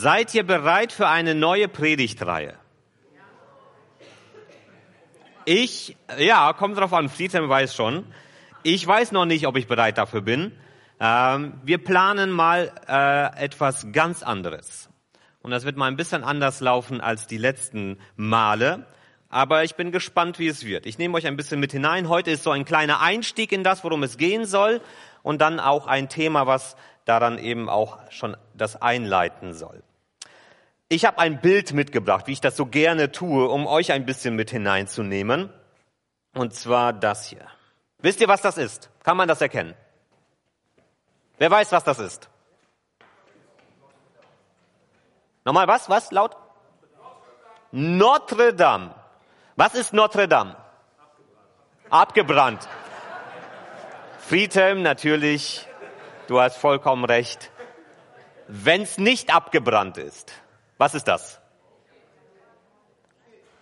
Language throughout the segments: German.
Seid ihr bereit für eine neue Predigtreihe? Ich, ja, kommt drauf an, Friedhelm weiß schon. Ich weiß noch nicht, ob ich bereit dafür bin. Ähm, wir planen mal äh, etwas ganz anderes. Und das wird mal ein bisschen anders laufen als die letzten Male. Aber ich bin gespannt, wie es wird. Ich nehme euch ein bisschen mit hinein. Heute ist so ein kleiner Einstieg in das, worum es gehen soll. Und dann auch ein Thema, was daran eben auch schon das einleiten soll. Ich habe ein Bild mitgebracht, wie ich das so gerne tue, um euch ein bisschen mit hineinzunehmen. Und zwar das hier. Wisst ihr, was das ist? Kann man das erkennen? Wer weiß, was das ist? Nochmal was? Was? Laut? Notre Dame. Was ist Notre Dame? Abgebrannt. Friedhelm, natürlich, du hast vollkommen recht. Wenn es nicht abgebrannt ist, was ist das?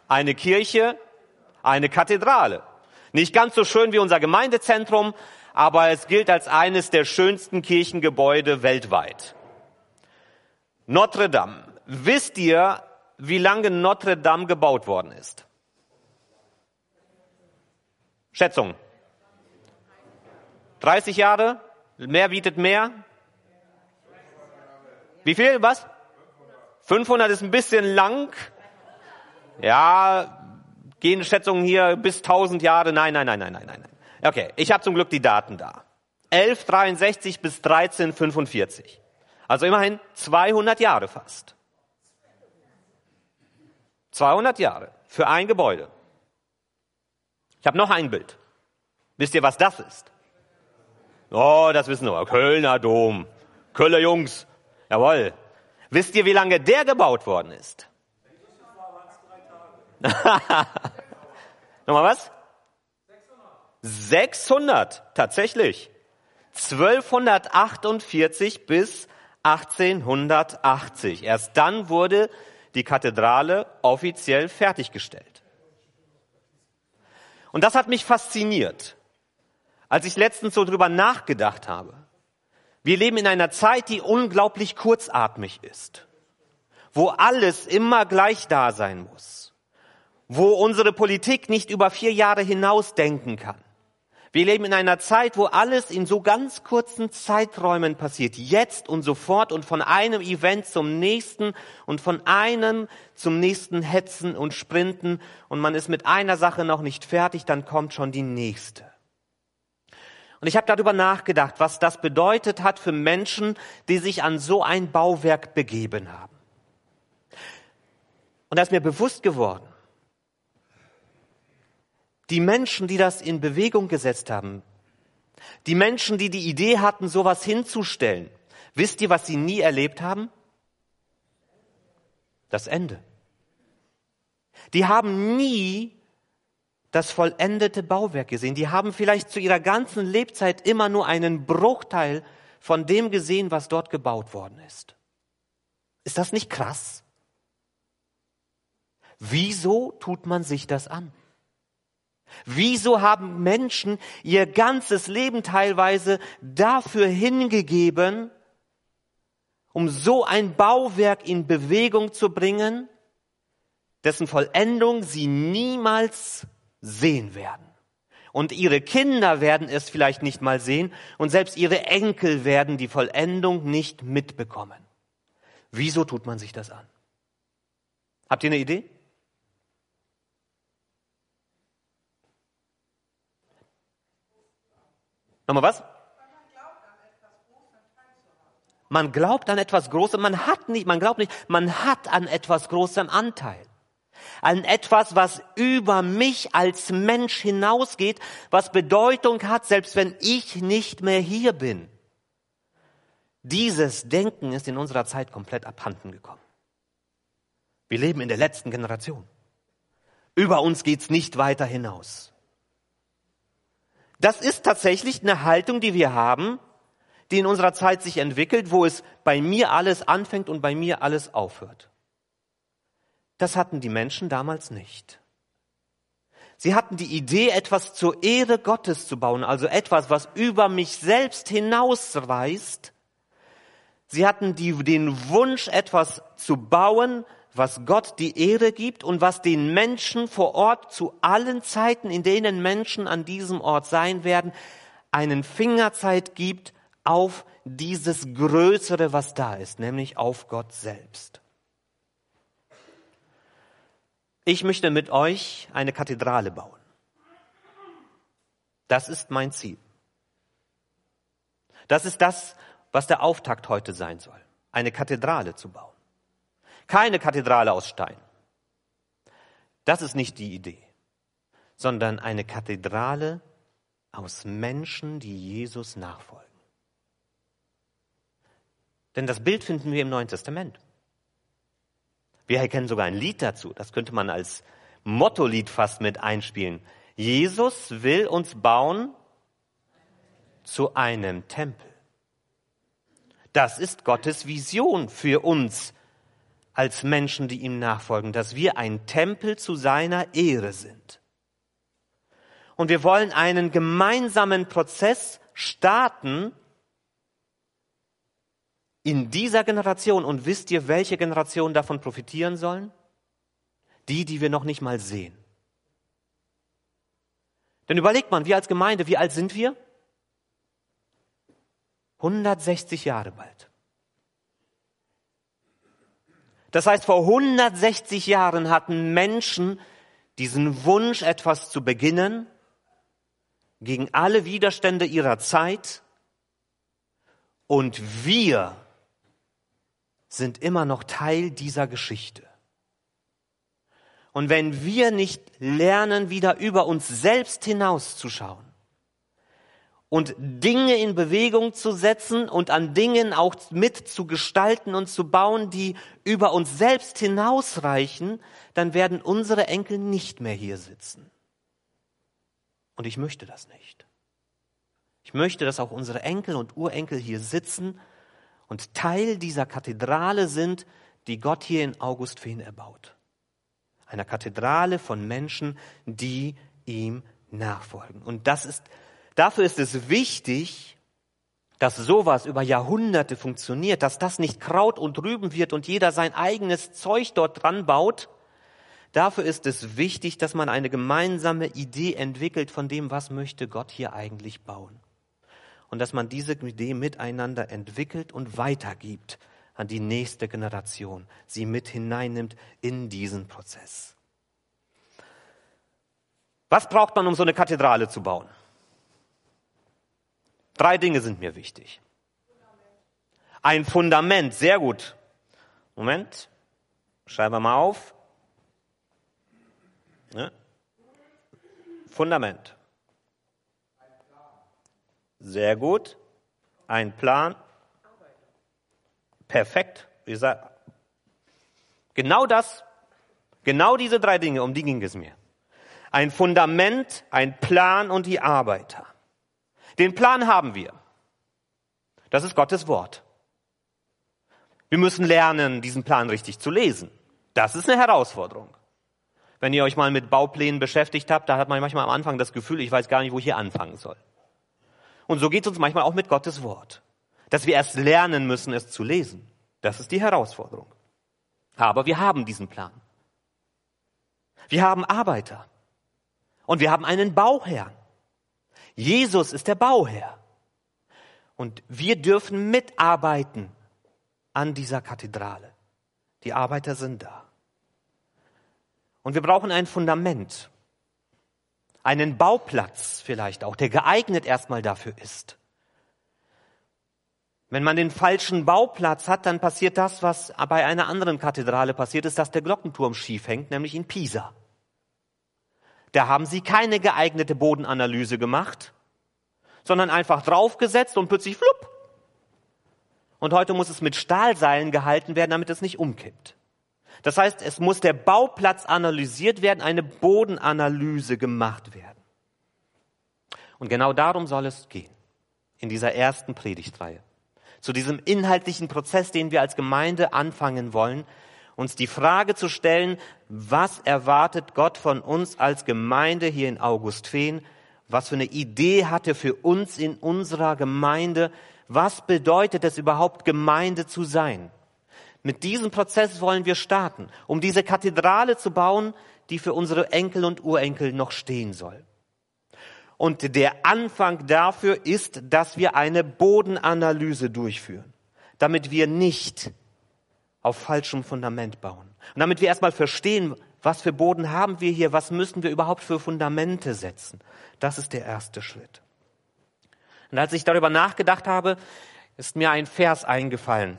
Eine Kirche, eine Kathedrale. Nicht ganz so schön wie unser Gemeindezentrum, aber es gilt als eines der schönsten Kirchengebäude weltweit. Notre Dame. Wisst ihr, wie lange Notre Dame gebaut worden ist? Schätzung. 30 Jahre? Mehr bietet mehr? Wie viel? Was? 500 ist ein bisschen lang. Ja, gehen Schätzungen hier bis 1000 Jahre? Nein, nein, nein, nein, nein, nein. Okay, ich habe zum Glück die Daten da. 1163 bis 1345. Also immerhin 200 Jahre fast. 200 Jahre für ein Gebäude. Ich habe noch ein Bild. Wisst ihr, was das ist? Oh, das wissen wir. Kölner Dom. Kölner Jungs. Jawohl. Wisst ihr, wie lange der gebaut worden ist? Nochmal was? 600, tatsächlich. 1248 bis 1880. Erst dann wurde die Kathedrale offiziell fertiggestellt. Und das hat mich fasziniert, als ich letztens so drüber nachgedacht habe. Wir leben in einer Zeit, die unglaublich kurzatmig ist, wo alles immer gleich da sein muss, wo unsere Politik nicht über vier Jahre hinaus denken kann wir leben in einer Zeit, wo alles in so ganz kurzen Zeiträumen passiert. Jetzt und sofort und von einem Event zum nächsten und von einem zum nächsten hetzen und sprinten und man ist mit einer Sache noch nicht fertig, dann kommt schon die nächste. Und ich habe darüber nachgedacht, was das bedeutet hat für Menschen, die sich an so ein Bauwerk begeben haben. Und da ist mir bewusst geworden, die Menschen, die das in Bewegung gesetzt haben, die Menschen, die die Idee hatten, sowas hinzustellen, wisst ihr, was sie nie erlebt haben? Das Ende. Die haben nie das vollendete Bauwerk gesehen. Die haben vielleicht zu ihrer ganzen Lebzeit immer nur einen Bruchteil von dem gesehen, was dort gebaut worden ist. Ist das nicht krass? Wieso tut man sich das an? Wieso haben Menschen ihr ganzes Leben teilweise dafür hingegeben, um so ein Bauwerk in Bewegung zu bringen, dessen Vollendung sie niemals sehen werden? Und ihre Kinder werden es vielleicht nicht mal sehen und selbst ihre Enkel werden die Vollendung nicht mitbekommen. Wieso tut man sich das an? Habt ihr eine Idee? Nochmal was? Man glaubt an etwas Großem, man hat nicht, man glaubt nicht, man hat an etwas Großem Anteil. An etwas, was über mich als Mensch hinausgeht, was Bedeutung hat, selbst wenn ich nicht mehr hier bin. Dieses Denken ist in unserer Zeit komplett abhanden gekommen. Wir leben in der letzten Generation. Über uns geht's nicht weiter hinaus. Das ist tatsächlich eine Haltung, die wir haben, die in unserer Zeit sich entwickelt, wo es bei mir alles anfängt und bei mir alles aufhört. Das hatten die Menschen damals nicht. Sie hatten die Idee, etwas zur Ehre Gottes zu bauen, also etwas, was über mich selbst hinausreißt, Sie hatten die, den Wunsch, etwas zu bauen, was Gott die Ehre gibt und was den Menschen vor Ort zu allen Zeiten, in denen Menschen an diesem Ort sein werden, einen Fingerzeit gibt auf dieses Größere, was da ist, nämlich auf Gott selbst. Ich möchte mit euch eine Kathedrale bauen. Das ist mein Ziel. Das ist das, was der Auftakt heute sein soll, eine Kathedrale zu bauen. Keine Kathedrale aus Stein. Das ist nicht die Idee, sondern eine Kathedrale aus Menschen, die Jesus nachfolgen. Denn das Bild finden wir im Neuen Testament. Wir erkennen sogar ein Lied dazu. Das könnte man als Mottolied fast mit einspielen. Jesus will uns bauen zu einem Tempel. Das ist Gottes Vision für uns als Menschen, die ihm nachfolgen, dass wir ein Tempel zu seiner Ehre sind. Und wir wollen einen gemeinsamen Prozess starten in dieser Generation. Und wisst ihr, welche Generationen davon profitieren sollen? Die, die wir noch nicht mal sehen. Denn überlegt man, wir als Gemeinde, wie alt sind wir? 160 Jahre bald. Das heißt, vor 160 Jahren hatten Menschen diesen Wunsch, etwas zu beginnen, gegen alle Widerstände ihrer Zeit. Und wir sind immer noch Teil dieser Geschichte. Und wenn wir nicht lernen, wieder über uns selbst hinauszuschauen, und Dinge in Bewegung zu setzen und an Dingen auch mit zu gestalten und zu bauen, die über uns selbst hinausreichen, dann werden unsere Enkel nicht mehr hier sitzen. Und ich möchte das nicht. Ich möchte, dass auch unsere Enkel und Urenkel hier sitzen und Teil dieser Kathedrale sind, die Gott hier in Augustfehn erbaut. Einer Kathedrale von Menschen, die ihm nachfolgen. Und das ist Dafür ist es wichtig, dass sowas über Jahrhunderte funktioniert, dass das nicht Kraut und Rüben wird und jeder sein eigenes Zeug dort dran baut. Dafür ist es wichtig, dass man eine gemeinsame Idee entwickelt von dem, was möchte Gott hier eigentlich bauen. Und dass man diese Idee miteinander entwickelt und weitergibt an die nächste Generation, sie mit hineinnimmt in diesen Prozess. Was braucht man, um so eine Kathedrale zu bauen? Drei Dinge sind mir wichtig. Ein Fundament, sehr gut. Moment, schreiben wir mal auf. Ja. Fundament. Sehr gut. Ein Plan. Perfekt. Genau das, genau diese drei Dinge, um die ging es mir. Ein Fundament, ein Plan und die Arbeiter. Den Plan haben wir. Das ist Gottes Wort. Wir müssen lernen, diesen Plan richtig zu lesen. Das ist eine Herausforderung. Wenn ihr euch mal mit Bauplänen beschäftigt habt, da hat man manchmal am Anfang das Gefühl, ich weiß gar nicht, wo ich hier anfangen soll. Und so geht es uns manchmal auch mit Gottes Wort. Dass wir erst lernen müssen, es zu lesen. Das ist die Herausforderung. Aber wir haben diesen Plan. Wir haben Arbeiter. Und wir haben einen Bauherrn. Jesus ist der Bauherr. Und wir dürfen mitarbeiten an dieser Kathedrale. Die Arbeiter sind da. Und wir brauchen ein Fundament, einen Bauplatz vielleicht auch, der geeignet erstmal dafür ist. Wenn man den falschen Bauplatz hat, dann passiert das, was bei einer anderen Kathedrale passiert ist, dass der Glockenturm schief hängt, nämlich in Pisa. Da haben sie keine geeignete Bodenanalyse gemacht, sondern einfach draufgesetzt und plötzlich flupp. Und heute muss es mit Stahlseilen gehalten werden, damit es nicht umkippt. Das heißt, es muss der Bauplatz analysiert werden, eine Bodenanalyse gemacht werden. Und genau darum soll es gehen in dieser ersten Predigtreihe. Zu diesem inhaltlichen Prozess, den wir als Gemeinde anfangen wollen, uns die Frage zu stellen, was erwartet Gott von uns als Gemeinde hier in Augustfehn? Was für eine Idee hat er für uns in unserer Gemeinde? was bedeutet es überhaupt, Gemeinde zu sein. Mit diesem Prozess wollen wir starten, um diese Kathedrale zu bauen, die für unsere Enkel und Urenkel noch stehen soll. Und der Anfang dafür ist, dass wir eine Bodenanalyse durchführen, damit wir nicht auf falschem Fundament bauen. Und damit wir erstmal verstehen, was für Boden haben wir hier, was müssen wir überhaupt für Fundamente setzen. Das ist der erste Schritt. Und als ich darüber nachgedacht habe, ist mir ein Vers eingefallen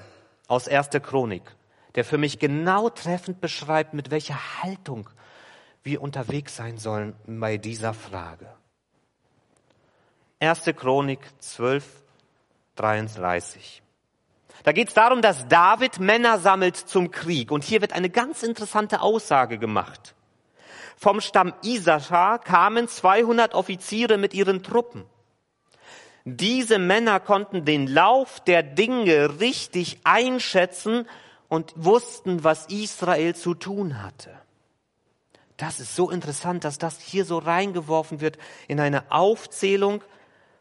aus 1. Chronik, der für mich genau treffend beschreibt, mit welcher Haltung wir unterwegs sein sollen bei dieser Frage. 1. Chronik 12, 33. Da geht es darum, dass David Männer sammelt zum Krieg. Und hier wird eine ganz interessante Aussage gemacht. Vom Stamm Isachar kamen 200 Offiziere mit ihren Truppen. Diese Männer konnten den Lauf der Dinge richtig einschätzen und wussten, was Israel zu tun hatte. Das ist so interessant, dass das hier so reingeworfen wird in eine Aufzählung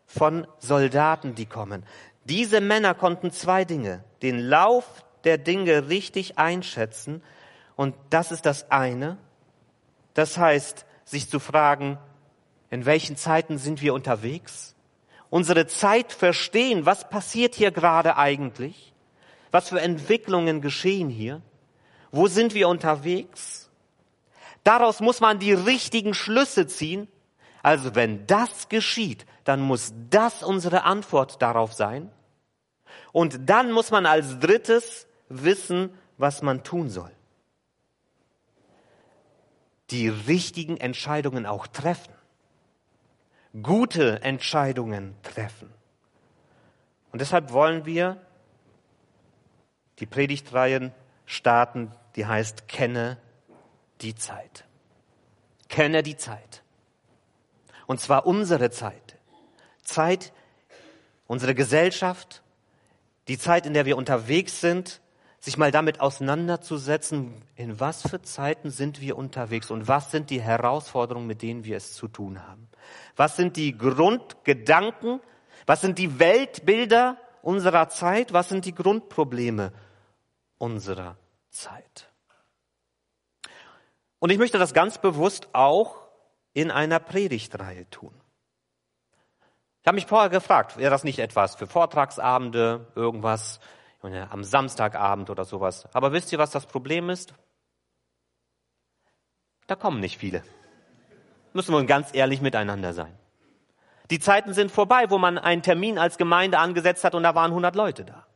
von Soldaten, die kommen. Diese Männer konnten zwei Dinge, den Lauf der Dinge richtig einschätzen. Und das ist das eine. Das heißt, sich zu fragen, in welchen Zeiten sind wir unterwegs? Unsere Zeit verstehen, was passiert hier gerade eigentlich? Was für Entwicklungen geschehen hier? Wo sind wir unterwegs? Daraus muss man die richtigen Schlüsse ziehen. Also wenn das geschieht, dann muss das unsere Antwort darauf sein. Und dann muss man als drittes wissen, was man tun soll. Die richtigen Entscheidungen auch treffen gute Entscheidungen treffen. Und deshalb wollen wir die Predigtreihen starten, die heißt Kenne die Zeit. Kenne die Zeit. Und zwar unsere Zeit. Zeit, unsere Gesellschaft, die Zeit, in der wir unterwegs sind, sich mal damit auseinanderzusetzen, in was für Zeiten sind wir unterwegs und was sind die Herausforderungen, mit denen wir es zu tun haben. Was sind die Grundgedanken? Was sind die Weltbilder unserer Zeit? Was sind die Grundprobleme unserer Zeit? Und ich möchte das ganz bewusst auch in einer Predigtreihe tun. Ich habe mich vorher gefragt, wäre das nicht etwas für Vortragsabende, irgendwas am Samstagabend oder sowas. Aber wisst ihr, was das Problem ist? Da kommen nicht viele. Müssen wir ganz ehrlich miteinander sein. Die Zeiten sind vorbei, wo man einen Termin als Gemeinde angesetzt hat und da waren 100 Leute da.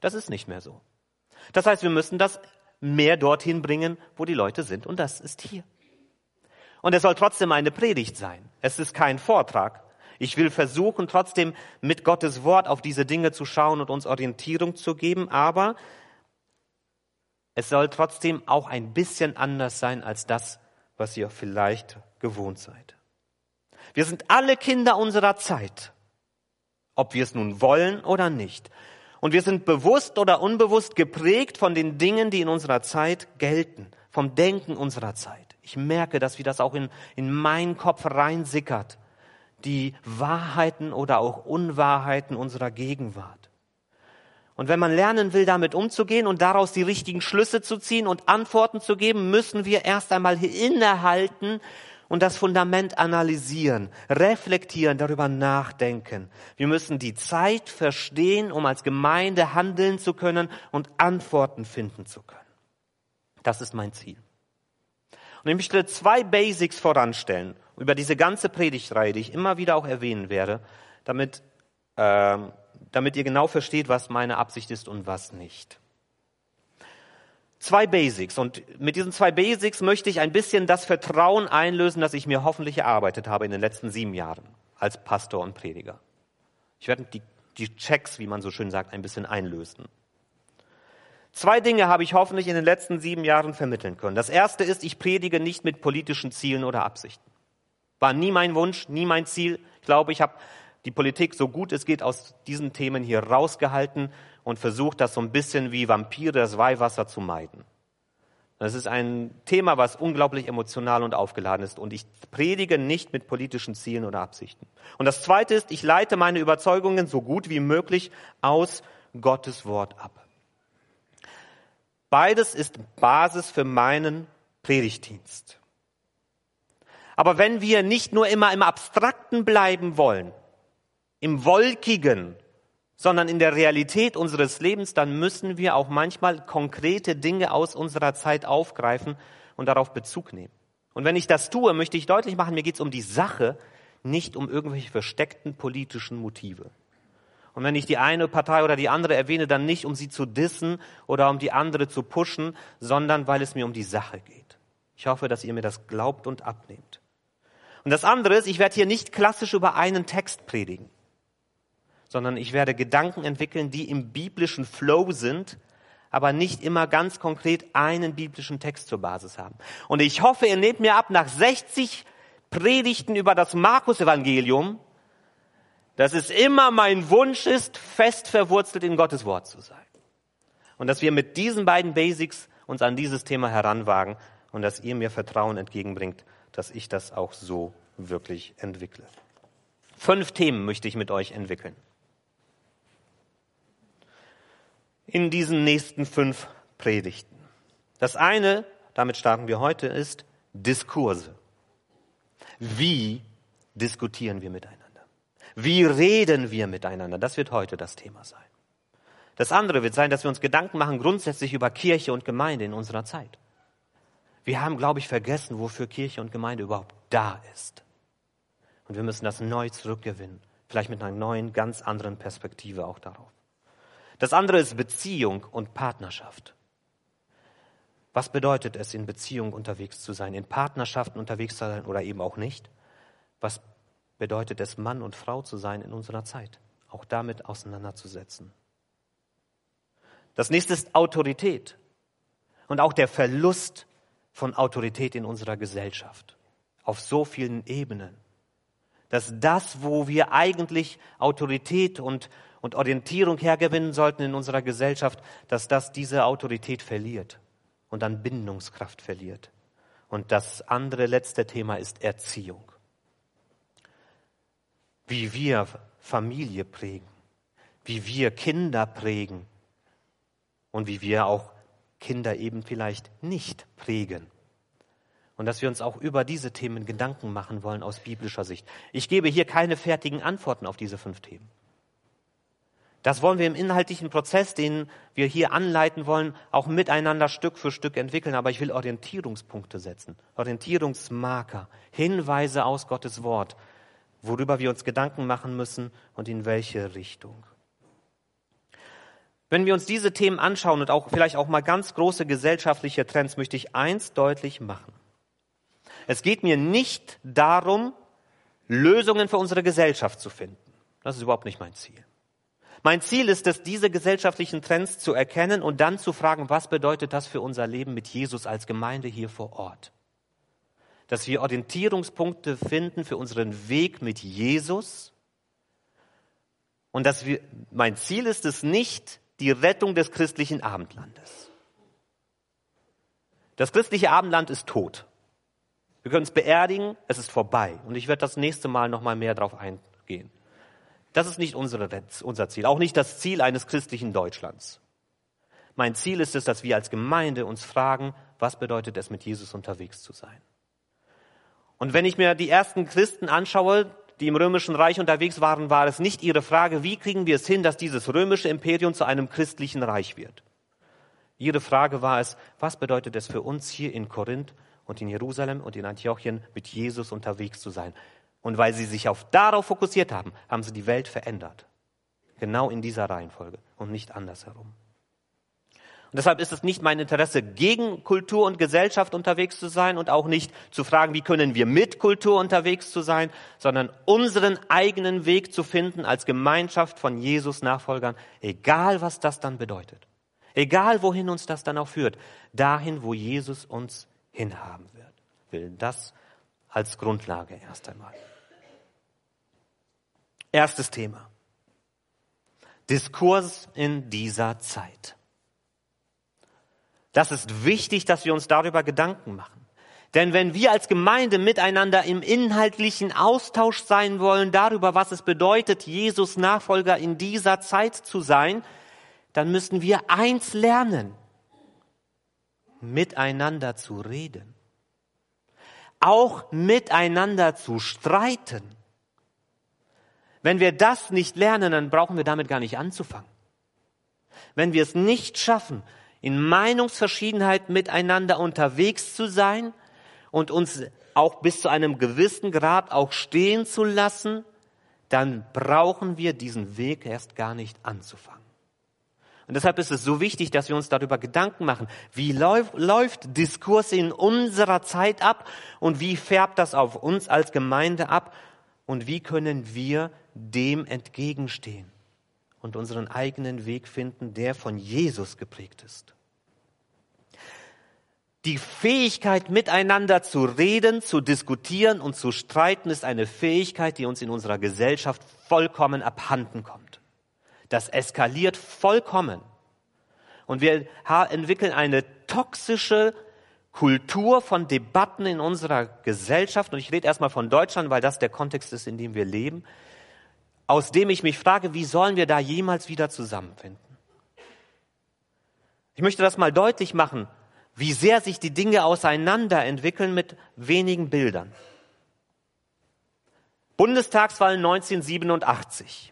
Das ist nicht mehr so. Das heißt, wir müssen das mehr dorthin bringen, wo die Leute sind und das ist hier. Und es soll trotzdem eine Predigt sein. Es ist kein Vortrag. Ich will versuchen, trotzdem mit Gottes Wort auf diese Dinge zu schauen und uns Orientierung zu geben, aber es soll trotzdem auch ein bisschen anders sein als das, was ihr vielleicht gewohnt seid. Wir sind alle Kinder unserer Zeit, ob wir es nun wollen oder nicht. Und wir sind bewusst oder unbewusst geprägt von den Dingen, die in unserer Zeit gelten, vom Denken unserer Zeit. Ich merke, dass wie das auch in, in meinen Kopf reinsickert, die Wahrheiten oder auch Unwahrheiten unserer Gegenwart. Und wenn man lernen will, damit umzugehen und daraus die richtigen Schlüsse zu ziehen und Antworten zu geben, müssen wir erst einmal innehalten und das Fundament analysieren, reflektieren, darüber nachdenken. Wir müssen die Zeit verstehen, um als Gemeinde handeln zu können und Antworten finden zu können. Das ist mein Ziel. Und ich möchte zwei Basics voranstellen über diese ganze Predigtreihe, die ich immer wieder auch erwähnen werde, damit ähm, damit ihr genau versteht, was meine Absicht ist und was nicht. Zwei Basics. Und mit diesen zwei Basics möchte ich ein bisschen das Vertrauen einlösen, das ich mir hoffentlich erarbeitet habe in den letzten sieben Jahren als Pastor und Prediger. Ich werde die, die Checks, wie man so schön sagt, ein bisschen einlösen. Zwei Dinge habe ich hoffentlich in den letzten sieben Jahren vermitteln können. Das erste ist, ich predige nicht mit politischen Zielen oder Absichten. War nie mein Wunsch, nie mein Ziel. Ich glaube, ich habe die Politik so gut es geht aus diesen Themen hier rausgehalten und versucht, das so ein bisschen wie Vampire das Weihwasser zu meiden. Das ist ein Thema, was unglaublich emotional und aufgeladen ist. Und ich predige nicht mit politischen Zielen oder Absichten. Und das Zweite ist, ich leite meine Überzeugungen so gut wie möglich aus Gottes Wort ab. Beides ist Basis für meinen Predigtdienst. Aber wenn wir nicht nur immer im Abstrakten bleiben wollen, im Wolkigen, sondern in der Realität unseres Lebens, dann müssen wir auch manchmal konkrete Dinge aus unserer Zeit aufgreifen und darauf Bezug nehmen. Und wenn ich das tue, möchte ich deutlich machen, mir geht es um die Sache, nicht um irgendwelche versteckten politischen Motive. Und wenn ich die eine Partei oder die andere erwähne, dann nicht, um sie zu dissen oder um die andere zu pushen, sondern weil es mir um die Sache geht. Ich hoffe, dass ihr mir das glaubt und abnehmt. Und das andere ist, ich werde hier nicht klassisch über einen Text predigen, sondern ich werde Gedanken entwickeln, die im biblischen Flow sind, aber nicht immer ganz konkret einen biblischen Text zur Basis haben. Und ich hoffe, ihr nehmt mir ab, nach 60 Predigten über das Markus-Evangelium, dass es immer mein Wunsch ist, fest verwurzelt in Gottes Wort zu sein. Und dass wir mit diesen beiden Basics uns an dieses Thema heranwagen und dass ihr mir Vertrauen entgegenbringt, dass ich das auch so wirklich entwickle. Fünf Themen möchte ich mit euch entwickeln. In diesen nächsten fünf Predigten. Das eine, damit starten wir heute, ist Diskurse. Wie diskutieren wir miteinander? Wie reden wir miteinander? Das wird heute das Thema sein. Das andere wird sein, dass wir uns Gedanken machen grundsätzlich über Kirche und Gemeinde in unserer Zeit. Wir haben, glaube ich, vergessen, wofür Kirche und Gemeinde überhaupt da ist. Und wir müssen das neu zurückgewinnen. Vielleicht mit einer neuen, ganz anderen Perspektive auch darauf. Das andere ist Beziehung und Partnerschaft. Was bedeutet es, in Beziehung unterwegs zu sein, in Partnerschaften unterwegs zu sein oder eben auch nicht? Was bedeutet es, Mann und Frau zu sein in unserer Zeit? Auch damit auseinanderzusetzen. Das nächste ist Autorität und auch der Verlust von Autorität in unserer Gesellschaft auf so vielen Ebenen. Dass das, wo wir eigentlich Autorität und, und Orientierung hergewinnen sollten in unserer Gesellschaft, dass das diese Autorität verliert und an Bindungskraft verliert. Und das andere letzte Thema ist Erziehung. Wie wir Familie prägen, wie wir Kinder prägen und wie wir auch Kinder eben vielleicht nicht prägen. Und dass wir uns auch über diese Themen Gedanken machen wollen aus biblischer Sicht. Ich gebe hier keine fertigen Antworten auf diese fünf Themen. Das wollen wir im inhaltlichen Prozess, den wir hier anleiten wollen, auch miteinander Stück für Stück entwickeln. Aber ich will Orientierungspunkte setzen, Orientierungsmarker, Hinweise aus Gottes Wort, worüber wir uns Gedanken machen müssen und in welche Richtung. Wenn wir uns diese Themen anschauen und auch vielleicht auch mal ganz große gesellschaftliche Trends, möchte ich eins deutlich machen. Es geht mir nicht darum, Lösungen für unsere Gesellschaft zu finden. Das ist überhaupt nicht mein Ziel. Mein Ziel ist es, diese gesellschaftlichen Trends zu erkennen und dann zu fragen, was bedeutet das für unser Leben mit Jesus als Gemeinde hier vor Ort? Dass wir Orientierungspunkte finden für unseren Weg mit Jesus und dass wir, mein Ziel ist es nicht, die Rettung des christlichen Abendlandes. Das christliche Abendland ist tot. Wir können es beerdigen, es ist vorbei. Und ich werde das nächste Mal noch mal mehr darauf eingehen. Das ist nicht unsere, unser Ziel, auch nicht das Ziel eines christlichen Deutschlands. Mein Ziel ist es, dass wir als Gemeinde uns fragen, was bedeutet es, mit Jesus unterwegs zu sein? Und wenn ich mir die ersten Christen anschaue, die im römischen Reich unterwegs waren, war es nicht ihre Frage, wie kriegen wir es hin, dass dieses römische Imperium zu einem christlichen Reich wird. Ihre Frage war es, was bedeutet es für uns hier in Korinth und in Jerusalem und in Antiochien mit Jesus unterwegs zu sein? Und weil sie sich auf darauf fokussiert haben, haben sie die Welt verändert. Genau in dieser Reihenfolge und nicht andersherum. Und deshalb ist es nicht mein Interesse, gegen Kultur und Gesellschaft unterwegs zu sein und auch nicht zu fragen, wie können wir mit Kultur unterwegs zu sein, sondern unseren eigenen Weg zu finden als Gemeinschaft von Jesus Nachfolgern, egal was das dann bedeutet. Egal wohin uns das dann auch führt, dahin, wo Jesus uns hinhaben wird, will. Das als Grundlage erst einmal. Erstes Thema. Diskurs in dieser Zeit. Das ist wichtig, dass wir uns darüber Gedanken machen. Denn wenn wir als Gemeinde miteinander im inhaltlichen Austausch sein wollen darüber, was es bedeutet, Jesus Nachfolger in dieser Zeit zu sein, dann müssen wir eins lernen, miteinander zu reden, auch miteinander zu streiten. Wenn wir das nicht lernen, dann brauchen wir damit gar nicht anzufangen. Wenn wir es nicht schaffen, in Meinungsverschiedenheit miteinander unterwegs zu sein und uns auch bis zu einem gewissen Grad auch stehen zu lassen, dann brauchen wir diesen Weg erst gar nicht anzufangen. Und deshalb ist es so wichtig, dass wir uns darüber Gedanken machen, wie läuft, läuft Diskurs in unserer Zeit ab und wie färbt das auf uns als Gemeinde ab und wie können wir dem entgegenstehen und unseren eigenen Weg finden, der von Jesus geprägt ist. Die Fähigkeit, miteinander zu reden, zu diskutieren und zu streiten, ist eine Fähigkeit, die uns in unserer Gesellschaft vollkommen abhanden kommt. Das eskaliert vollkommen. Und wir entwickeln eine toxische Kultur von Debatten in unserer Gesellschaft. Und ich rede erstmal von Deutschland, weil das der Kontext ist, in dem wir leben, aus dem ich mich frage, wie sollen wir da jemals wieder zusammenfinden? Ich möchte das mal deutlich machen wie sehr sich die Dinge auseinander entwickeln mit wenigen Bildern. Bundestagswahl 1987.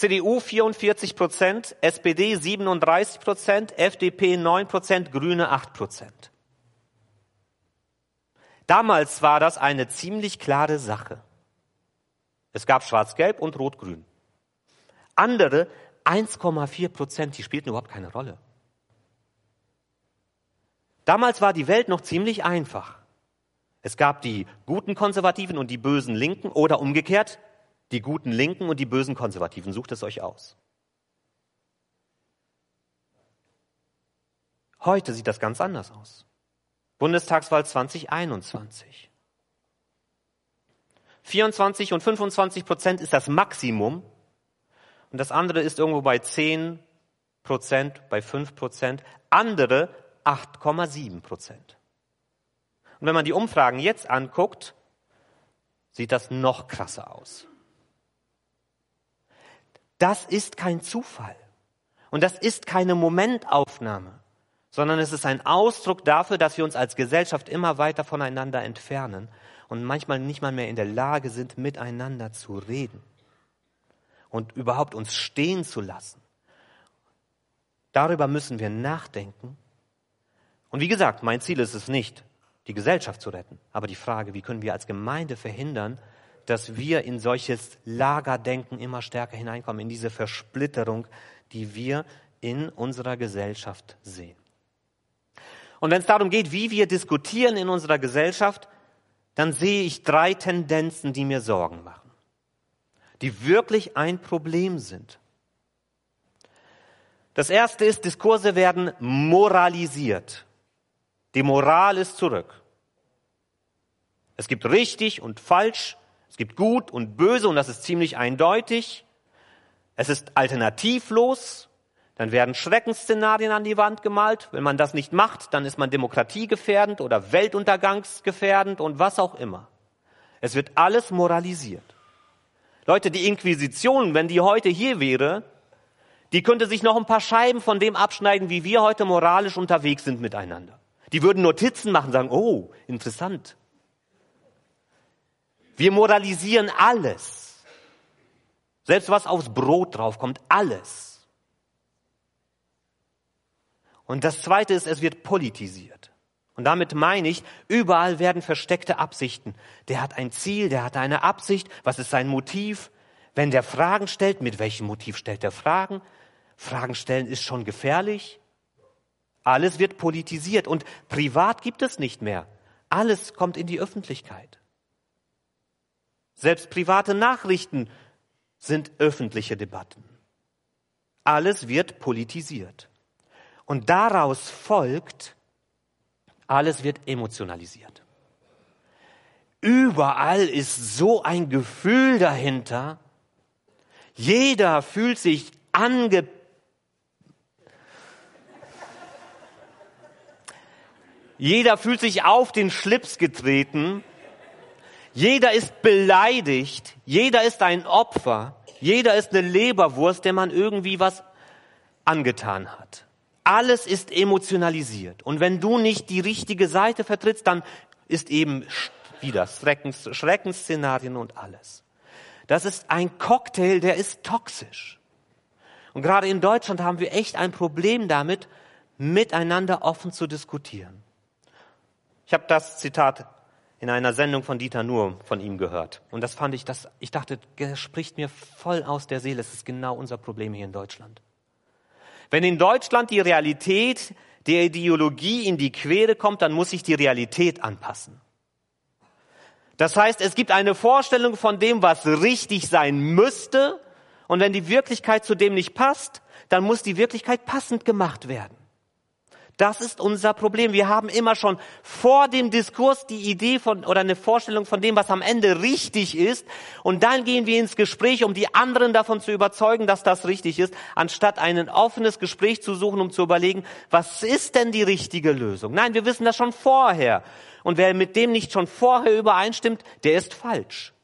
CDU 44 Prozent, SPD 37 Prozent, FDP 9 Prozent, Grüne 8 Prozent. Damals war das eine ziemlich klare Sache. Es gab Schwarz-Gelb und Rot-Grün. Andere 1,4 Prozent, die spielten überhaupt keine Rolle. Damals war die Welt noch ziemlich einfach. Es gab die guten Konservativen und die bösen Linken oder umgekehrt, die guten Linken und die bösen Konservativen. Sucht es euch aus. Heute sieht das ganz anders aus. Bundestagswahl 2021. 24 und 25 Prozent ist das Maximum und das andere ist irgendwo bei 10 Prozent, bei 5 Prozent, andere 8,7 Prozent. Und wenn man die Umfragen jetzt anguckt, sieht das noch krasser aus. Das ist kein Zufall. Und das ist keine Momentaufnahme, sondern es ist ein Ausdruck dafür, dass wir uns als Gesellschaft immer weiter voneinander entfernen und manchmal nicht mal mehr in der Lage sind, miteinander zu reden und überhaupt uns stehen zu lassen. Darüber müssen wir nachdenken. Und wie gesagt, mein Ziel ist es nicht, die Gesellschaft zu retten, aber die Frage, wie können wir als Gemeinde verhindern, dass wir in solches Lagerdenken immer stärker hineinkommen, in diese Versplitterung, die wir in unserer Gesellschaft sehen. Und wenn es darum geht, wie wir diskutieren in unserer Gesellschaft, dann sehe ich drei Tendenzen, die mir Sorgen machen die wirklich ein Problem sind. Das erste ist, Diskurse werden moralisiert. Die Moral ist zurück. Es gibt richtig und falsch, es gibt gut und böse und das ist ziemlich eindeutig. Es ist alternativlos. Dann werden Schreckensszenarien an die Wand gemalt. Wenn man das nicht macht, dann ist man demokratiegefährdend oder weltuntergangsgefährdend und was auch immer. Es wird alles moralisiert. Leute, die Inquisition, wenn die heute hier wäre, die könnte sich noch ein paar Scheiben von dem abschneiden, wie wir heute moralisch unterwegs sind miteinander. Die würden Notizen machen, sagen, oh, interessant. Wir moralisieren alles. Selbst was aufs Brot draufkommt, alles. Und das Zweite ist, es wird politisiert. Und damit meine ich, überall werden versteckte Absichten. Der hat ein Ziel, der hat eine Absicht. Was ist sein Motiv? Wenn der Fragen stellt, mit welchem Motiv stellt er Fragen? Fragen stellen ist schon gefährlich. Alles wird politisiert und privat gibt es nicht mehr. Alles kommt in die Öffentlichkeit. Selbst private Nachrichten sind öffentliche Debatten. Alles wird politisiert. Und daraus folgt, alles wird emotionalisiert. Überall ist so ein Gefühl dahinter. Jeder fühlt sich ange... Jeder fühlt sich auf den Schlips getreten. Jeder ist beleidigt. Jeder ist ein Opfer. Jeder ist eine Leberwurst, der man irgendwie was angetan hat. Alles ist emotionalisiert. Und wenn du nicht die richtige Seite vertrittst, dann ist eben wieder Schreckens, Schreckensszenarien und alles. Das ist ein Cocktail, der ist toxisch. Und gerade in Deutschland haben wir echt ein Problem damit, miteinander offen zu diskutieren. Ich habe das Zitat in einer Sendung von Dieter Nuhr von ihm gehört. Und das fand ich, das, ich dachte, der spricht mir voll aus der Seele. Es ist genau unser Problem hier in Deutschland. Wenn in Deutschland die Realität der Ideologie in die Quere kommt, dann muss sich die Realität anpassen. Das heißt, es gibt eine Vorstellung von dem, was richtig sein müsste. Und wenn die Wirklichkeit zu dem nicht passt, dann muss die Wirklichkeit passend gemacht werden. Das ist unser Problem. Wir haben immer schon vor dem Diskurs die Idee von oder eine Vorstellung von dem, was am Ende richtig ist. Und dann gehen wir ins Gespräch, um die anderen davon zu überzeugen, dass das richtig ist, anstatt ein offenes Gespräch zu suchen, um zu überlegen, was ist denn die richtige Lösung? Nein, wir wissen das schon vorher. Und wer mit dem nicht schon vorher übereinstimmt, der ist falsch.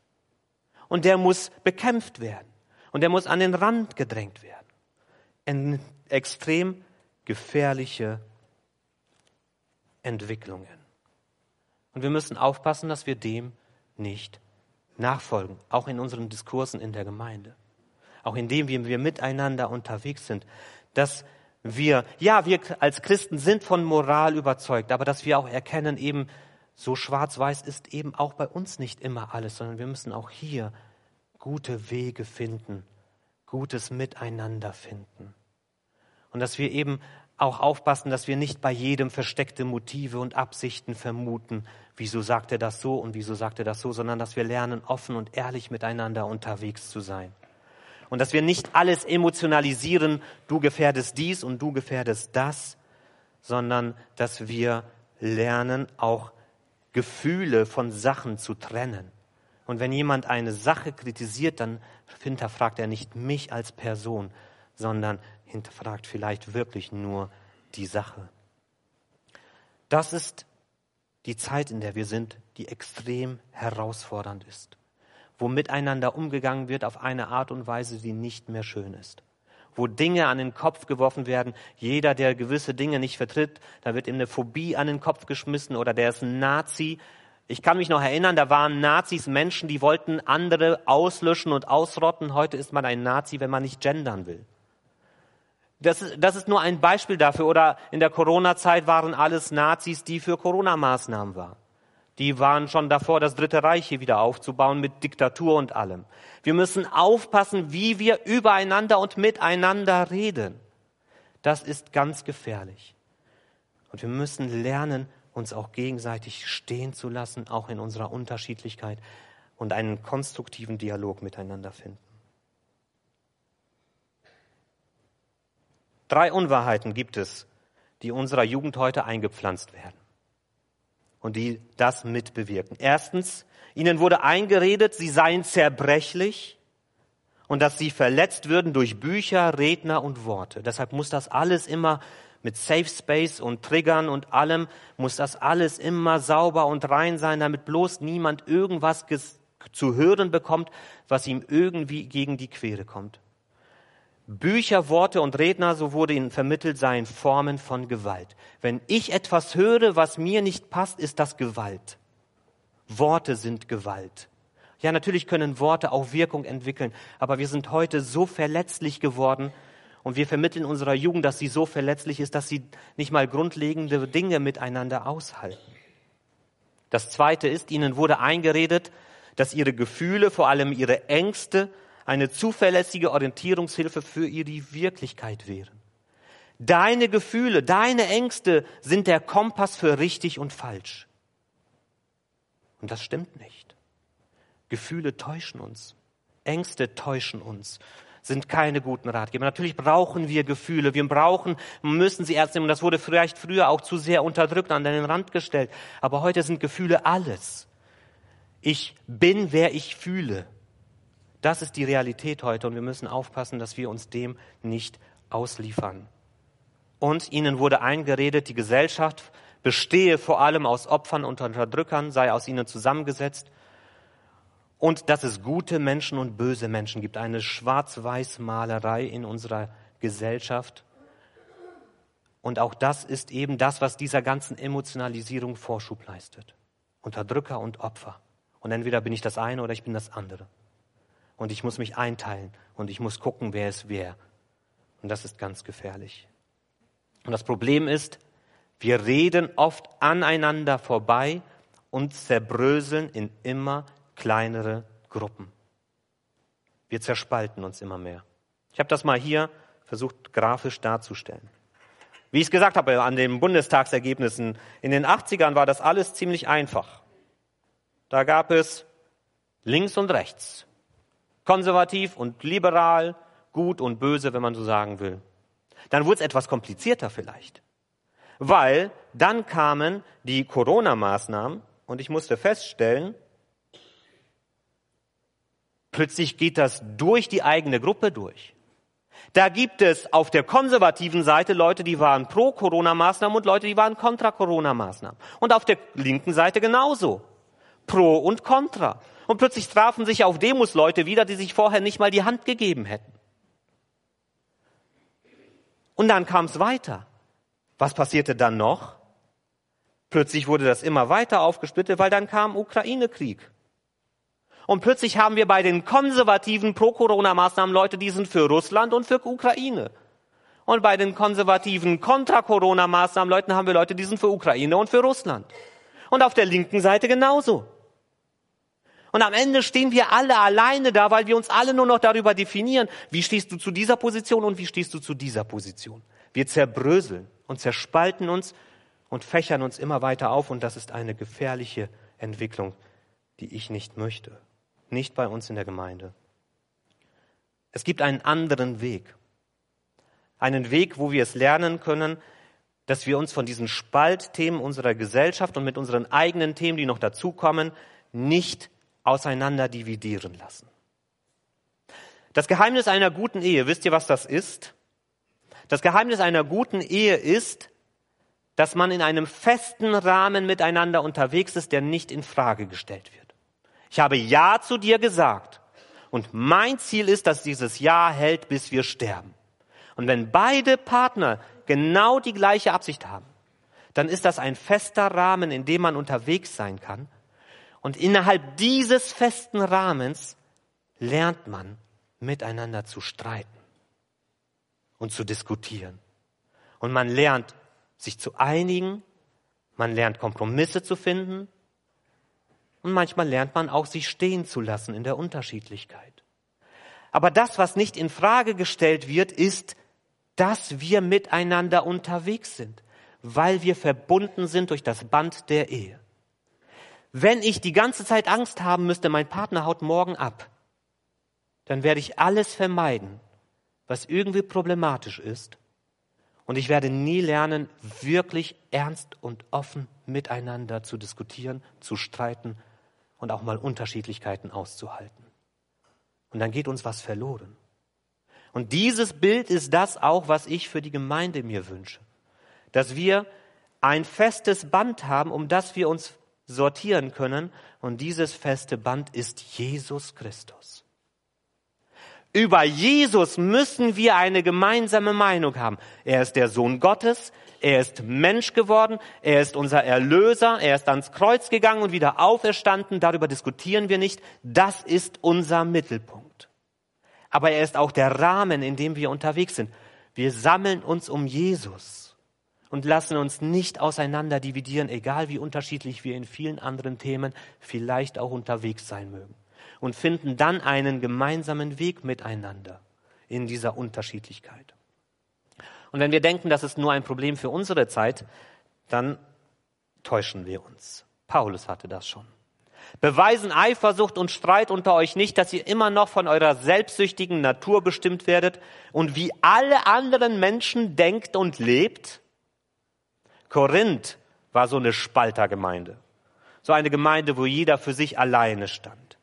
Und der muss bekämpft werden. Und der muss an den Rand gedrängt werden. Eine extrem gefährliche Entwicklungen. Und wir müssen aufpassen, dass wir dem nicht nachfolgen, auch in unseren Diskursen in der Gemeinde. Auch indem wir, wir miteinander unterwegs sind, dass wir, ja, wir als Christen sind von Moral überzeugt, aber dass wir auch erkennen, eben so schwarz-weiß ist eben auch bei uns nicht immer alles, sondern wir müssen auch hier gute Wege finden, gutes Miteinander finden. Und dass wir eben auch aufpassen, dass wir nicht bei jedem versteckte Motive und Absichten vermuten, wieso sagt er das so und wieso sagt er das so, sondern dass wir lernen, offen und ehrlich miteinander unterwegs zu sein. Und dass wir nicht alles emotionalisieren, du gefährdest dies und du gefährdest das, sondern dass wir lernen, auch Gefühle von Sachen zu trennen. Und wenn jemand eine Sache kritisiert, dann hinterfragt er nicht mich als Person, sondern hinterfragt vielleicht wirklich nur die Sache. Das ist die Zeit, in der wir sind, die extrem herausfordernd ist, wo miteinander umgegangen wird auf eine Art und Weise, die nicht mehr schön ist, wo Dinge an den Kopf geworfen werden. Jeder, der gewisse Dinge nicht vertritt, da wird ihm eine Phobie an den Kopf geschmissen oder der ist ein Nazi. Ich kann mich noch erinnern, da waren Nazis Menschen, die wollten andere auslöschen und ausrotten. Heute ist man ein Nazi, wenn man nicht gendern will. Das ist, das ist nur ein Beispiel dafür. Oder in der Corona-Zeit waren alles Nazis, die für Corona-Maßnahmen waren. Die waren schon davor, das Dritte Reich hier wieder aufzubauen mit Diktatur und allem. Wir müssen aufpassen, wie wir übereinander und miteinander reden. Das ist ganz gefährlich. Und wir müssen lernen, uns auch gegenseitig stehen zu lassen, auch in unserer Unterschiedlichkeit und einen konstruktiven Dialog miteinander finden. Drei Unwahrheiten gibt es, die unserer Jugend heute eingepflanzt werden und die das mitbewirken. Erstens, ihnen wurde eingeredet, sie seien zerbrechlich und dass sie verletzt würden durch Bücher, Redner und Worte. Deshalb muss das alles immer mit Safe Space und Triggern und allem, muss das alles immer sauber und rein sein, damit bloß niemand irgendwas zu hören bekommt, was ihm irgendwie gegen die Quere kommt. Bücher, Worte und Redner, so wurde ihnen vermittelt, seien Formen von Gewalt. Wenn ich etwas höre, was mir nicht passt, ist das Gewalt. Worte sind Gewalt. Ja, natürlich können Worte auch Wirkung entwickeln, aber wir sind heute so verletzlich geworden und wir vermitteln unserer Jugend, dass sie so verletzlich ist, dass sie nicht mal grundlegende Dinge miteinander aushalten. Das Zweite ist, ihnen wurde eingeredet, dass ihre Gefühle, vor allem ihre Ängste, eine zuverlässige Orientierungshilfe für ihre Wirklichkeit wären. Deine Gefühle, deine Ängste sind der Kompass für richtig und falsch. Und das stimmt nicht. Gefühle täuschen uns. Ängste täuschen uns, sind keine guten Ratgeber. Natürlich brauchen wir Gefühle. Wir brauchen, müssen sie ernst nehmen. Das wurde vielleicht früher auch zu sehr unterdrückt, an den Rand gestellt. Aber heute sind Gefühle alles. Ich bin, wer ich fühle. Das ist die Realität heute und wir müssen aufpassen, dass wir uns dem nicht ausliefern. Und ihnen wurde eingeredet, die Gesellschaft bestehe vor allem aus Opfern und Unterdrückern, sei aus ihnen zusammengesetzt und dass es gute Menschen und böse Menschen gibt. Eine Schwarz-Weiß-Malerei in unserer Gesellschaft. Und auch das ist eben das, was dieser ganzen Emotionalisierung Vorschub leistet. Unterdrücker und Opfer. Und entweder bin ich das eine oder ich bin das andere. Und ich muss mich einteilen und ich muss gucken, wer ist wer. Und das ist ganz gefährlich. Und das Problem ist, wir reden oft aneinander vorbei und zerbröseln in immer kleinere Gruppen. Wir zerspalten uns immer mehr. Ich habe das mal hier versucht grafisch darzustellen. Wie ich es gesagt habe an den Bundestagsergebnissen, in den 80ern war das alles ziemlich einfach. Da gab es links und rechts, konservativ und liberal, gut und böse, wenn man so sagen will. Dann wurde es etwas komplizierter vielleicht, weil dann kamen die Corona-Maßnahmen und ich musste feststellen, plötzlich geht das durch die eigene Gruppe durch. Da gibt es auf der konservativen Seite Leute, die waren pro Corona-Maßnahmen und Leute, die waren kontra Corona-Maßnahmen. Und auf der linken Seite genauso. Pro und contra. Und plötzlich trafen sich auf Demos Leute wieder, die sich vorher nicht mal die Hand gegeben hätten. Und dann kam es weiter. Was passierte dann noch? Plötzlich wurde das immer weiter aufgesplittet, weil dann kam Ukraine-Krieg. Und plötzlich haben wir bei den konservativen Pro-Corona-Maßnahmen Leute, die sind für Russland und für Ukraine. Und bei den konservativen Kontra-Corona-Maßnahmen Leuten haben wir Leute, die sind für Ukraine und für Russland. Und auf der linken Seite genauso. Und am Ende stehen wir alle alleine da, weil wir uns alle nur noch darüber definieren, wie stehst du zu dieser Position und wie stehst du zu dieser Position. Wir zerbröseln und zerspalten uns und fächern uns immer weiter auf und das ist eine gefährliche Entwicklung, die ich nicht möchte nicht bei uns in der Gemeinde. Es gibt einen anderen Weg. Einen Weg, wo wir es lernen können, dass wir uns von diesen Spaltthemen unserer Gesellschaft und mit unseren eigenen Themen, die noch dazukommen, nicht auseinander dividieren lassen. Das Geheimnis einer guten Ehe, wisst ihr, was das ist? Das Geheimnis einer guten Ehe ist, dass man in einem festen Rahmen miteinander unterwegs ist, der nicht in Frage gestellt wird. Ich habe Ja zu dir gesagt. Und mein Ziel ist, dass dieses Ja hält, bis wir sterben. Und wenn beide Partner genau die gleiche Absicht haben, dann ist das ein fester Rahmen, in dem man unterwegs sein kann. Und innerhalb dieses festen Rahmens lernt man miteinander zu streiten und zu diskutieren. Und man lernt sich zu einigen, man lernt Kompromisse zu finden und manchmal lernt man auch, sich stehen zu lassen in der Unterschiedlichkeit. Aber das, was nicht in Frage gestellt wird, ist, dass wir miteinander unterwegs sind, weil wir verbunden sind durch das Band der Ehe. Wenn ich die ganze Zeit Angst haben müsste, mein Partner haut morgen ab, dann werde ich alles vermeiden, was irgendwie problematisch ist. Und ich werde nie lernen, wirklich ernst und offen miteinander zu diskutieren, zu streiten und auch mal Unterschiedlichkeiten auszuhalten. Und dann geht uns was verloren. Und dieses Bild ist das auch, was ich für die Gemeinde mir wünsche. Dass wir ein festes Band haben, um das wir uns sortieren können. Und dieses feste Band ist Jesus Christus. Über Jesus müssen wir eine gemeinsame Meinung haben. Er ist der Sohn Gottes, er ist Mensch geworden, er ist unser Erlöser, er ist ans Kreuz gegangen und wieder auferstanden, darüber diskutieren wir nicht, das ist unser Mittelpunkt. Aber er ist auch der Rahmen, in dem wir unterwegs sind. Wir sammeln uns um Jesus und lassen uns nicht auseinander dividieren, egal wie unterschiedlich wir in vielen anderen Themen vielleicht auch unterwegs sein mögen. Und finden dann einen gemeinsamen Weg miteinander in dieser Unterschiedlichkeit. Und wenn wir denken, das ist nur ein Problem für unsere Zeit, dann täuschen wir uns. Paulus hatte das schon. Beweisen Eifersucht und Streit unter euch nicht, dass ihr immer noch von eurer selbstsüchtigen Natur bestimmt werdet und wie alle anderen Menschen denkt und lebt? Korinth war so eine Spaltergemeinde. So eine Gemeinde, wo jeder für sich alleine stand.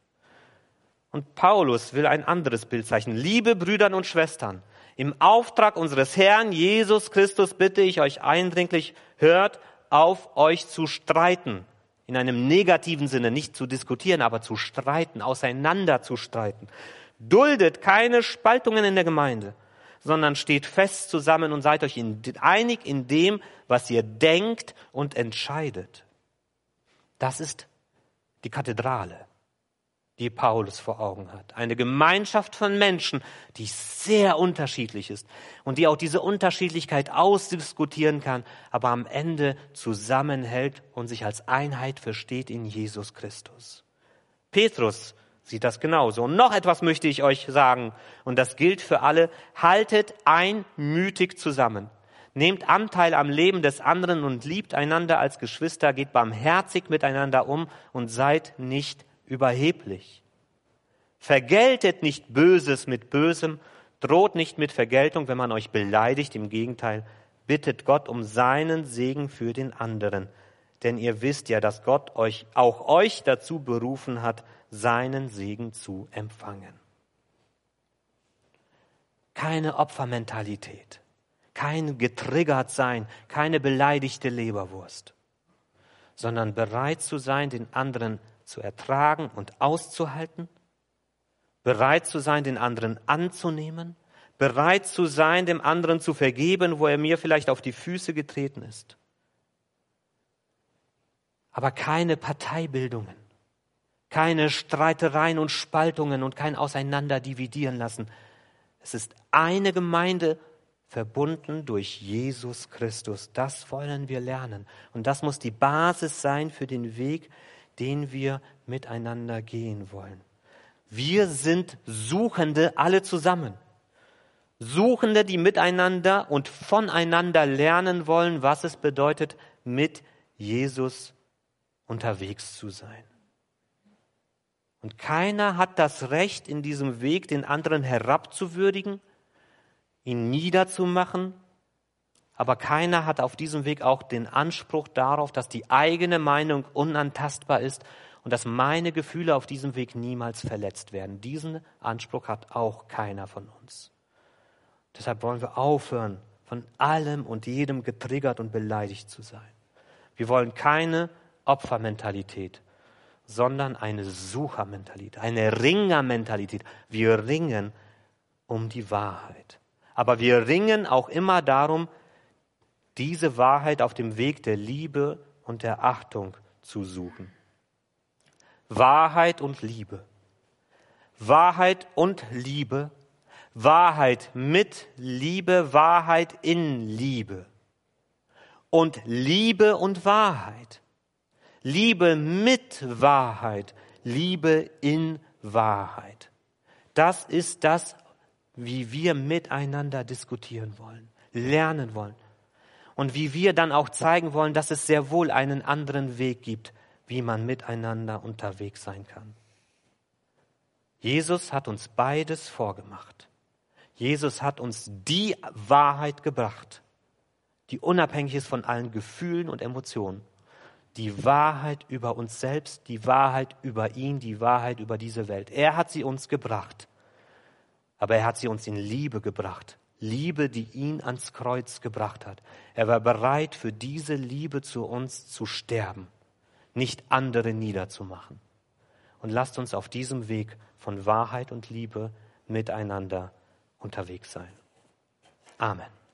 Und Paulus will ein anderes Bild zeichnen. Liebe Brüder und Schwestern, im Auftrag unseres Herrn Jesus Christus bitte ich euch eindringlich, hört auf euch zu streiten. In einem negativen Sinne, nicht zu diskutieren, aber zu streiten, auseinander zu streiten. Duldet keine Spaltungen in der Gemeinde, sondern steht fest zusammen und seid euch einig in dem, was ihr denkt und entscheidet. Das ist die Kathedrale die Paulus vor Augen hat. Eine Gemeinschaft von Menschen, die sehr unterschiedlich ist und die auch diese Unterschiedlichkeit ausdiskutieren kann, aber am Ende zusammenhält und sich als Einheit versteht in Jesus Christus. Petrus sieht das genauso. Und noch etwas möchte ich euch sagen, und das gilt für alle. Haltet einmütig zusammen. Nehmt Anteil am Leben des anderen und liebt einander als Geschwister, geht barmherzig miteinander um und seid nicht überheblich. Vergeltet nicht Böses mit Bösem, droht nicht mit Vergeltung, wenn man euch beleidigt, im Gegenteil, bittet Gott um seinen Segen für den anderen. Denn ihr wisst ja, dass Gott euch, auch euch dazu berufen hat, seinen Segen zu empfangen. Keine Opfermentalität, kein getriggert sein, keine beleidigte Leberwurst, sondern bereit zu sein, den anderen zu ertragen und auszuhalten, bereit zu sein, den anderen anzunehmen, bereit zu sein, dem anderen zu vergeben, wo er mir vielleicht auf die Füße getreten ist. Aber keine Parteibildungen, keine Streitereien und Spaltungen und kein Auseinanderdividieren lassen. Es ist eine Gemeinde verbunden durch Jesus Christus. Das wollen wir lernen. Und das muss die Basis sein für den Weg, den wir miteinander gehen wollen. Wir sind Suchende alle zusammen. Suchende, die miteinander und voneinander lernen wollen, was es bedeutet, mit Jesus unterwegs zu sein. Und keiner hat das Recht, in diesem Weg den anderen herabzuwürdigen, ihn niederzumachen aber keiner hat auf diesem Weg auch den Anspruch darauf, dass die eigene Meinung unantastbar ist und dass meine Gefühle auf diesem Weg niemals verletzt werden. Diesen Anspruch hat auch keiner von uns. Deshalb wollen wir aufhören, von allem und jedem getriggert und beleidigt zu sein. Wir wollen keine Opfermentalität, sondern eine Suchermentalität, eine Ringermentalität. Wir ringen um die Wahrheit. Aber wir ringen auch immer darum, diese Wahrheit auf dem Weg der Liebe und der Achtung zu suchen. Wahrheit und Liebe. Wahrheit und Liebe. Wahrheit mit Liebe, Wahrheit in Liebe. Und Liebe und Wahrheit. Liebe mit Wahrheit. Liebe in Wahrheit. Das ist das, wie wir miteinander diskutieren wollen, lernen wollen und wie wir dann auch zeigen wollen, dass es sehr wohl einen anderen Weg gibt, wie man miteinander unterwegs sein kann. Jesus hat uns beides vorgemacht. Jesus hat uns die Wahrheit gebracht, die unabhängig ist von allen Gefühlen und Emotionen. Die Wahrheit über uns selbst, die Wahrheit über ihn, die Wahrheit über diese Welt. Er hat sie uns gebracht. Aber er hat sie uns in Liebe gebracht. Liebe, die ihn ans Kreuz gebracht hat. Er war bereit, für diese Liebe zu uns zu sterben, nicht andere niederzumachen. Und lasst uns auf diesem Weg von Wahrheit und Liebe miteinander unterwegs sein. Amen.